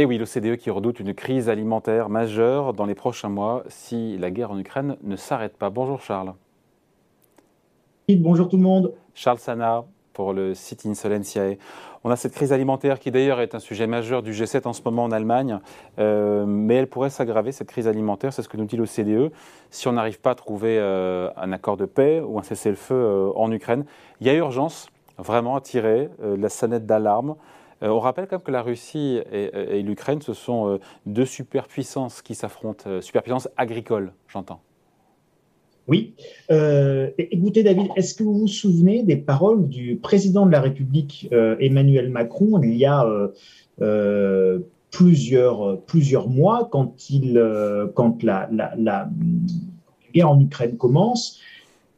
Et oui, l'OCDE qui redoute une crise alimentaire majeure dans les prochains mois si la guerre en Ukraine ne s'arrête pas. Bonjour Charles. Bonjour tout le monde. Charles Sana pour le site Insolentiae. On a cette crise alimentaire qui d'ailleurs est un sujet majeur du G7 en ce moment en Allemagne, euh, mais elle pourrait s'aggraver, cette crise alimentaire, c'est ce que nous dit l'OCDE, si on n'arrive pas à trouver euh, un accord de paix ou un cessez-le-feu euh, en Ukraine. Il y a urgence vraiment à tirer la sonnette d'alarme. Euh, on rappelle quand même que la Russie et, l'Ukraine, ce sont euh, deux superpuissances qui s'affrontent, euh, superpuissances agricoles, j'entends. Oui. écoutez, David, est-ce que vous vous souvenez des paroles du président de la République, Emmanuel Macron, il y a plusieurs, mois, quand, la, guerre en Ukraine commence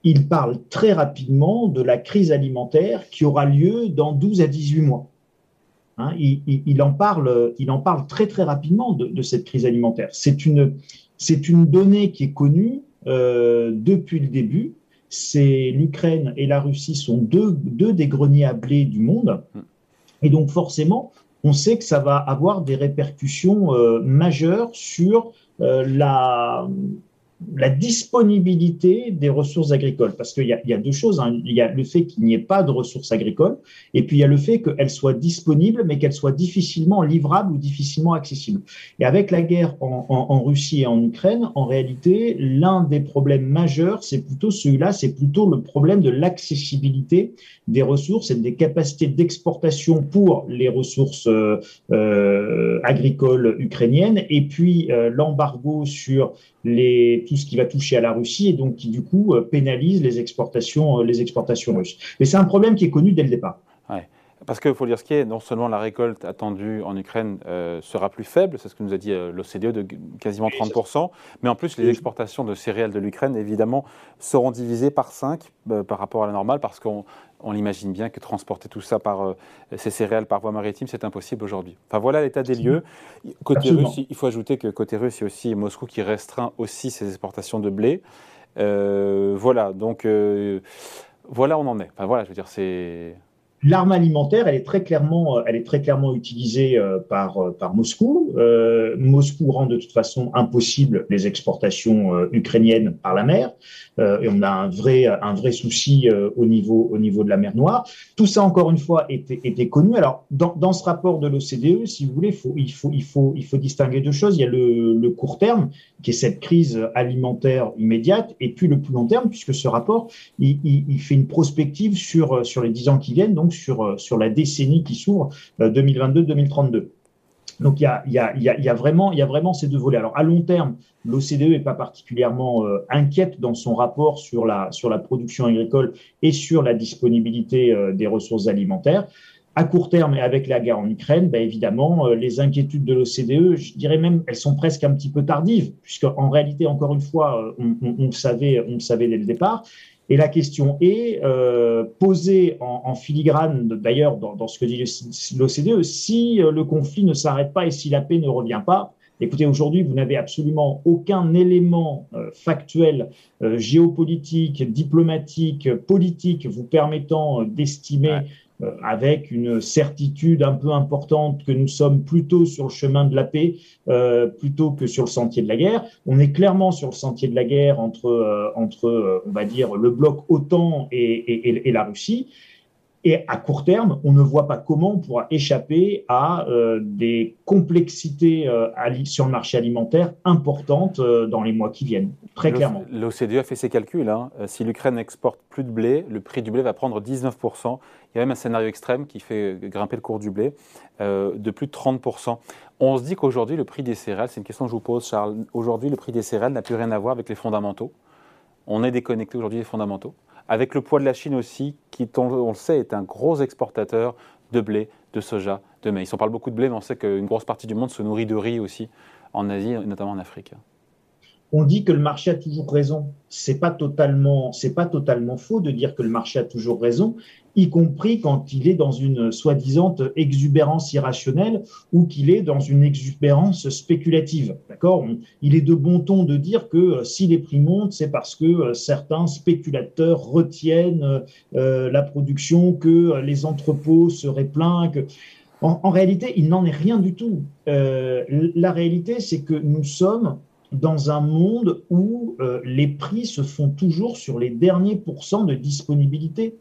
il parle très rapidement de la crise alimentaire qui aura lieu dans 12 à 18 mois. Hein, il, en parle, il en parle très très rapidement de, cette crise alimentaire. C'est une, c'est une donnée qui est connue euh, depuis le début. C'est l'Ukraine et la Russie sont deux, deux des greniers à blé du monde. Et donc forcément, on sait que ça va avoir des répercussions euh, majeures sur euh, la, la disponibilité des ressources agricoles. Parce qu'il y, y, a deux choses. Hein. Il y a le fait qu'il n'y ait pas de ressources agricoles, et puis il y a le fait qu'elles soient disponibles, mais qu'elles soient difficilement livrables ou difficilement accessibles. Et avec la guerre en, en, en Russie et en Ukraine, en réalité, l'un des problèmes majeurs, c'est plutôt celui-là, c'est plutôt le problème de l'accessibilité des ressources et des capacités d'exportation pour les ressources euh, euh agricoles ukrainiennes, et puis euh, l'embargo sur les, tout ce qui va toucher à la Russie et donc qui du coup euh, pénalise les exportations, euh, les exportations russes. Mais c'est un problème qui est connu dès le départ. Parce qu'il faut dire ce qui est, non seulement la récolte attendue en Ukraine euh, sera plus faible, c'est ce que nous a dit l'OCDE de quasiment 30%, mais en plus les exportations de céréales de l'Ukraine, évidemment, seront divisées par 5 par rapport à la normale, parce qu'on on l'imagine bien que transporter tout ça par euh, ces céréales par voie maritime, c'est impossible aujourd'hui. Enfin voilà l'état des lieux. Côté russe, il faut ajouter que côté russe, il y a aussi Moscou qui restreint aussi ses exportations de blé. Euh, voilà, donc euh, voilà, on en est. Enfin voilà, je veux dire, c'est L'arme alimentaire, elle est très clairement, euh, elle est très clairement utilisée euh, par, euh, par Moscou. Moscou rend de toute façon impossible les exportations ukrainiennes par la mer. et on a un vrai, un vrai souci au, niveau, au niveau de la mer Noire. Tout ça, encore une fois, était, était connu. Alors, dans, dans ce rapport de l'OCDE, si vous voulez, faut, il, faut, il, faut, il faut distinguer deux choses. Il y a le, le court terme, qui est cette crise alimentaire immédiate, et puis le plus long terme, puisque ce rapport, il, il, il fait une prospective sur, sur les dix ans qui viennent. Donc, sur, euh, sur la décennie qui s'ouvre 2022-2032. Euh, donc il y a, y, a, y a, vraiment, il y a vraiment ces deux volets. Alors à long terme, l'OCDE n'est pas particulièrement euh, inquiète dans son rapport sur la, sur la production agricole et sur la disponibilité des ressources alimentaires. À court terme et avec la guerre en Ukraine, ben évidemment, les inquiétudes de l'OCDE, je dirais même, elles sont presque un petit peu tardives, puisque en réalité, encore une fois, on, on, le savait, on le savait dès le départ. Et la question est euh, posée en, filigrane, d'ailleurs, dans, ce que dit l'OCDE, si euh, le conflit ne s'arrête pas et si la paix ne revient pas, Écoutez, aujourd'hui, vous n'avez absolument aucun élément euh, factuel, géopolitique, diplomatique, politique vous permettant d'estimer euh, avec une certitude un peu importante que nous sommes plutôt sur le chemin de la paix euh, plutôt que sur le sentier de la guerre. On est clairement sur le sentier de la guerre entre, euh, entre on va dire, le bloc OTAN et, et, et la Russie. Et à court terme, on ne voit pas comment on pourra échapper à euh, des complexités euh, sur le marché alimentaire importantes euh, dans les mois qui viennent, très clairement. L'OCDE a fait ses calculs. Hein. Si l'Ukraine n'exporte plus de blé, le prix du blé va prendre 19%. Il y a même un scénario extrême qui fait grimper le cours du blé de plus de 30%. On se dit qu'aujourd'hui, le prix des céréales, c'est une question que je vous pose, Charles, aujourd'hui, le prix des céréales n'a plus rien à voir avec les fondamentaux. On est déconnecté aujourd'hui des fondamentaux avec le poids de la Chine aussi, qui, on, le sait, est un gros exportateur de blé, de soja, de maïs. On parle beaucoup de blé, mais on sait qu'une grosse partie du monde se nourrit de riz aussi, en Asie, notamment en Afrique on dit que le marché a toujours raison. C'est pas totalement, c'est pas totalement faux de dire que le marché a toujours raison, y compris quand il est dans une soi-disant exubérance irrationnelle ou qu'il est dans une exubérance spéculative. D'accord? Il est de bon ton de dire que euh, si les prix montent, c'est parce que euh, certains spéculateurs retiennent euh, la production, que les entrepôts seraient pleins. Que en, réalité, il n'en est rien du tout. Euh, la réalité, c'est que nous sommes dans un monde où euh, les prix se font toujours sur les derniers pourcents de disponibilité.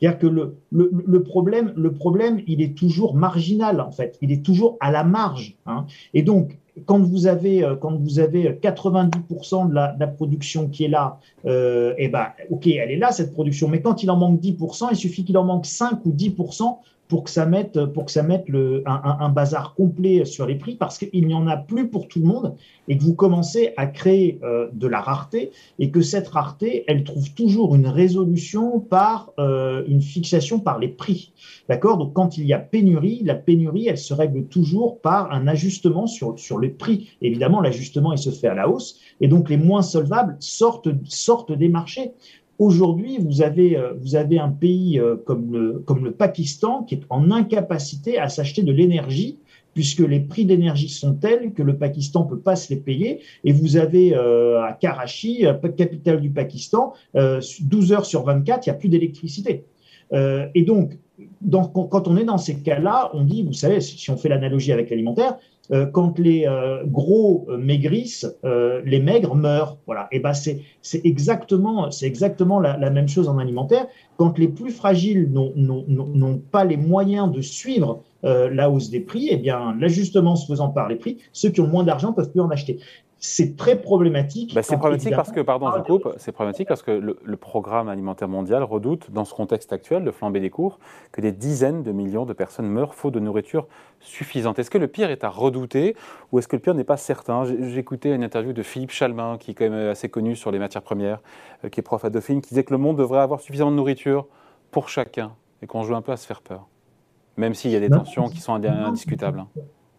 C'est-à-dire que le, le, problème, le problème, il est toujours marginal, en fait. Il est toujours à la marge. Hein. Et donc, quand vous avez, euh, quand vous avez 90% de la, de la, production qui est là, euh, eh ben, ok, elle est là, cette production. Mais quand il en manque 10%, il suffit qu'il en manque 5 ou 10% pour que ça mette, pour que ça mette le, un, bazar complet sur les prix parce qu'il n'y en a plus pour tout le monde et que vous commencez à créer euh, de la rareté et que cette rareté, elle trouve toujours une résolution par euh, une fixation par les prix. D'accord? Donc quand il y a pénurie, la pénurie, elle se règle toujours par un ajustement sur, sur les prix. Évidemment, l'ajustement, il se fait à la hausse et donc les moins solvables sortent, sortent des marchés. Aujourd'hui, vous avez, euh, vous avez un pays euh, comme le, comme le Pakistan qui est en incapacité à s'acheter de l'énergie puisque les prix d'énergie sont tels que le Pakistan peut pas se les payer. Et vous avez euh, à Karachi, capitale du Pakistan, 12 heures sur 24, il n'y a plus d'électricité. et donc, quand on est dans ces cas-là, on dit, vous savez, si on fait l'analogie avec l'alimentaire, quand les euh, gros euh, maigrissent, les maigres meurent. Voilà. Et ben c'est exactement c'est exactement la, la, même chose en alimentaire. Quand les plus fragiles n'ont pas les moyens de suivre la hausse des prix, eh bien l'ajustement se faisant par les prix, ceux qui ont moins d'argent peuvent plus en acheter c'est très problématique. Bah, c'est problématique parce que, pardon, je coupe, c'est problématique parce que le, programme alimentaire mondial redoute, dans ce contexte actuel de flambée des cours, que des dizaines de millions de personnes meurent faute de nourriture suffisante. Est-ce que le pire est à redouter ou est-ce que le pire n'est pas certain? J'écoutais une interview de Philippe Chalmin, qui est quand même assez connu sur les matières premières, euh, qui est prof à Dauphine, qui disait que le monde devrait avoir suffisamment de nourriture pour chacun et qu'on joue un peu à se faire peur, même s'il y a des tensions qui sont indiscutables. Hein.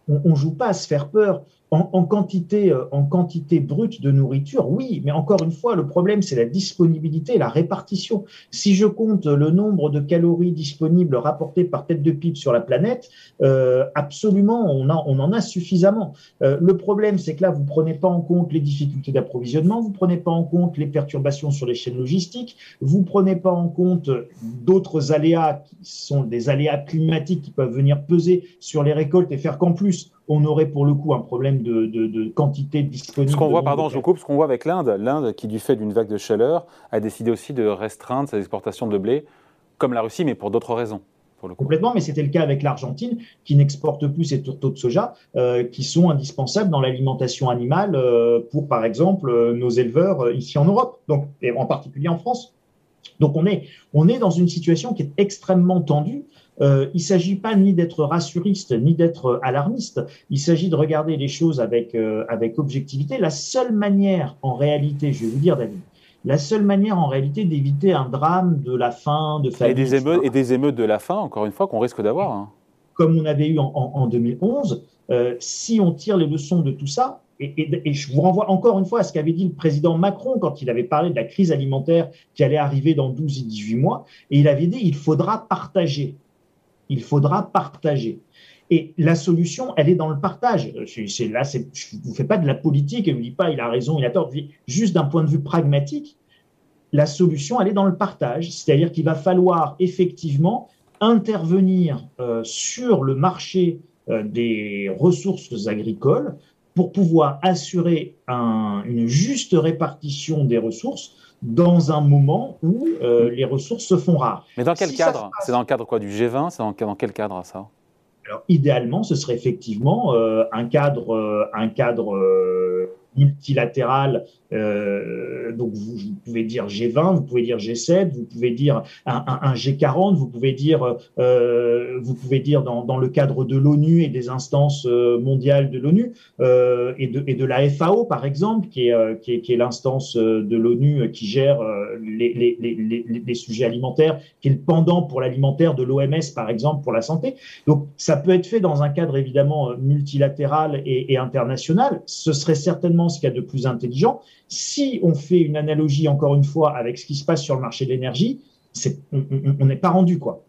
On ne joue pas à se faire peur en, quantité, euh, en quantité brute de nourriture, oui, mais encore une fois, le problème, c'est la disponibilité, la répartition. Si je compte le nombre de calories disponibles rapportées par tête de pipe sur la planète, euh, absolument, on, en a suffisamment. Euh, le problème, c'est que là, vous prenez pas en compte les difficultés d'approvisionnement, vous prenez pas en compte les perturbations sur les chaînes logistiques, vous prenez pas en compte d'autres aléas qui sont des aléas climatiques qui peuvent venir peser sur les récoltes et faire qu'en plus, on aurait pour le coup un problème de, quantité disponible. Ce qu'on voit, pardon, je coupe, ce qu'on voit avec l'Inde, l'Inde qui, du fait d'une vague de chaleur, a décidé aussi de restreindre ses exportations de blé, comme la Russie, mais pour d'autres raisons. Pour le Complètement, mais c'était le cas avec l'Argentine, qui n'exporte plus ses tourteaux de soja, euh, qui sont indispensables dans l'alimentation animale pour, par exemple, euh, nos éleveurs euh, ici en Europe, donc, et en particulier en France. Donc on est, on est dans une situation qui est extrêmement tendue euh, il ne s'agit pas ni d'être rassuriste ni d'être alarmiste. Il s'agit de regarder les choses avec, euh, avec objectivité. La seule manière, en réalité, je vais vous dire, David, la seule manière en réalité d'éviter un drame de la faim, de. Et des émeutes, et des émeutes de la faim, encore une fois, qu'on risque d'avoir. Hein. Comme on avait eu en, 2011, euh, si on tire les leçons de tout ça, et, je vous renvoie encore une fois à ce qu'avait dit le président Macron quand il avait parlé de la crise alimentaire qui allait arriver dans 12 et 18 mois, et il avait dit il faudra partager il faudra partager. Et la solution, elle est dans le partage. Là, je ne vous fais pas de la politique et je ne vous dis pas il a raison, il a tort. Juste d'un point de vue pragmatique, la solution, elle est dans le partage. C'est-à-dire qu'il va falloir effectivement intervenir euh, sur le marché euh, des ressources agricoles pour pouvoir assurer une juste répartition des ressources dans un moment où euh, les ressources se font rares. Mais dans quel cadre? C'est dans le cadre quoi Du G20 C'est dans, dans, quel cadre ça? Alors idéalement, ce serait effectivement euh, un cadre, euh, un cadre multilatéral. Euh, donc vous, pouvez dire G20, vous pouvez dire G7, vous pouvez dire un, un, G40, vous pouvez dire, euh, vous pouvez dire dans, dans, le cadre de l'ONU et des instances euh, mondiales de l'ONU euh, et, de, de la FAO par exemple, qui est, qui est, qui est l'instance de l'ONU qui gère les, les, les, les, sujets alimentaires, qui est le pendant pour l'alimentaire de l'OMS par exemple pour la santé. Donc ça peut être fait dans un cadre évidemment multilatéral et international. Ce serait certainement ce qu'il y a de plus intelligent. Si on fait une analogie, encore une fois, avec ce qui se passe sur le marché de l'énergie, on n'est pas rendu, quoi.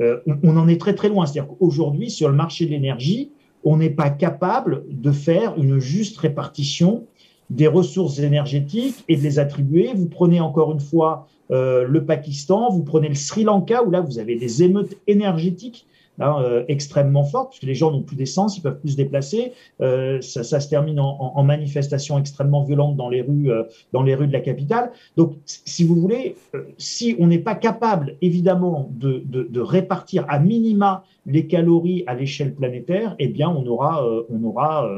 Euh, on, en est très très loin. C'est-à-dire qu'aujourd'hui, sur le marché de l'énergie, on n'est pas capable de faire une juste répartition des ressources énergétiques et de les attribuer. Vous prenez encore une fois euh, le Pakistan, vous prenez le Sri Lanka, où là, vous avez des émeutes énergétiques hein, euh, extrêmement forte, puisque les gens n'ont plus d'essence, ils peuvent plus se déplacer. Euh, ça, se termine en, en, manifestations extrêmement violentes dans les rues, euh, dans les rues de la capitale. Donc, si vous voulez, si on n'est pas capable, évidemment, de, de, de, répartir à minima les calories à l'échelle planétaire, eh bien, on aura, on aura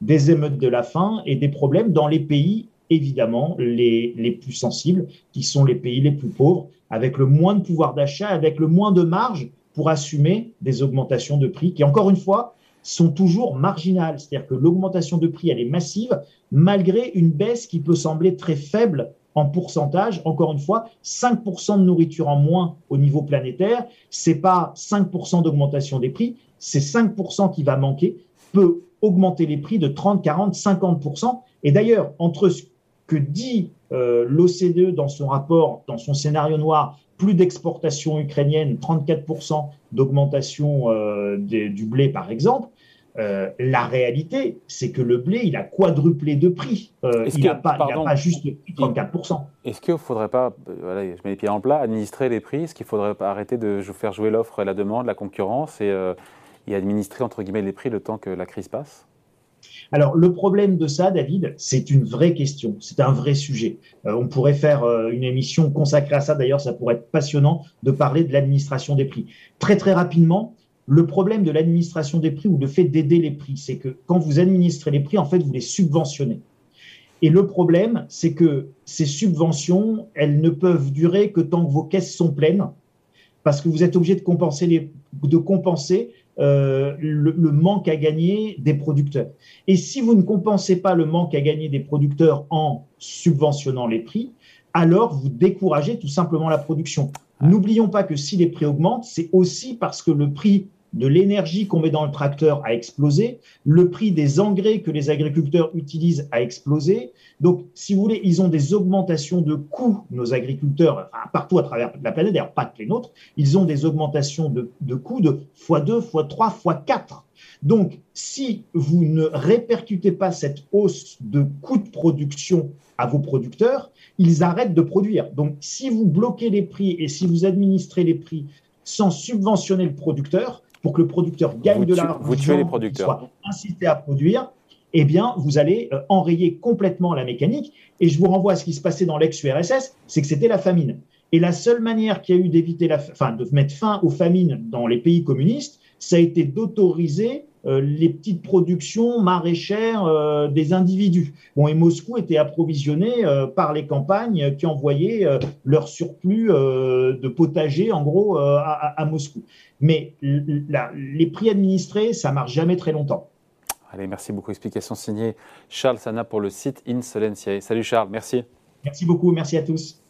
des émeutes de la faim et des problèmes dans les pays évidemment les, les plus sensibles, qui sont les pays les plus pauvres, avec le moins de pouvoir d'achat, avec le moins de marge pour assumer des augmentations de prix qui, encore une fois, sont toujours marginales. C'est-à-dire que l'augmentation de prix, elle est massive, malgré une baisse qui peut sembler très faible en pourcentage. Encore une fois, 5% de nourriture en moins au niveau planétaire, c'est pas 5% d'augmentation des prix, c'est 5% qui va manquer, peut augmenter les prix de 30, 40, 50%. Et d'ailleurs, entre ce que dit euh, l'OCDE dans son rapport, dans son scénario noir, plus d'exportation ukrainienne, 34% d'augmentation euh, du blé par exemple, euh, la réalité, c'est que le blé, il a quadruplé de prix. il n'a pas, pas, juste 34%. Est-ce qu'il ne faudrait pas, voilà, je mets les pieds en plat, administrer les prix? Est-ce qu'il ne faudrait pas arrêter de faire jouer l'offre et la demande, la concurrence et, et administrer entre guillemets les prix le temps que la crise passe? Alors, le problème de ça, David, c'est une vraie question, c'est un vrai sujet. Euh, on pourrait faire euh, une émission consacrée à ça, d'ailleurs, ça pourrait être passionnant de parler de l'administration des prix. Très, très rapidement, le problème de l'administration des prix ou le fait d'aider les prix, c'est que quand vous administrez les prix, en fait, vous les subventionnez. Et le problème, c'est que ces subventions, elles ne peuvent durer que tant que vos caisses sont pleines, parce que vous êtes obligé de compenser, les, de compenser euh, le, manque à gagner des producteurs. Et si vous ne compensez pas le manque à gagner des producteurs en subventionnant les prix, alors vous découragez tout simplement la production. N'oublions pas que si les prix augmentent, c'est aussi parce que le prix de l'énergie qu'on met dans le tracteur a explosé, le prix des engrais que les agriculteurs utilisent a explosé. Donc, si vous voulez, ils ont des augmentations de coûts, nos agriculteurs, partout à travers la planète, d'ailleurs pas que les nôtres, ils ont des augmentations de, de coûts de x2, x3, x4. Donc, si vous ne répercutez pas cette hausse de coûts de production à vos producteurs, ils arrêtent de produire. Donc, si vous bloquez les prix et si vous administrez les prix sans subventionner le producteur, pour que le producteur gagne de l'argent, vous tuez les producteurs, soit incité à produire, eh bien, vous allez euh, enrayer complètement la mécanique. Et je vous renvoie à ce qui se passait dans l'ex-URSS, c'est que c'était la famine. Et la seule manière qu'il y a eu d'éviter la, enfin, de mettre fin aux famines dans les pays communistes, ça a été d'autoriser les petites productions maraîchères euh, des individus. Bon, et Moscou était approvisionné euh, par les campagnes qui envoyaient leur surplus de potager, en gros, à, à, Moscou. Mais la, les prix administrés, ça marche jamais très longtemps. Allez, merci beaucoup. Explication signée Charles Sana pour le site Insolentiae. Salut Charles, merci. Merci beaucoup, merci à tous.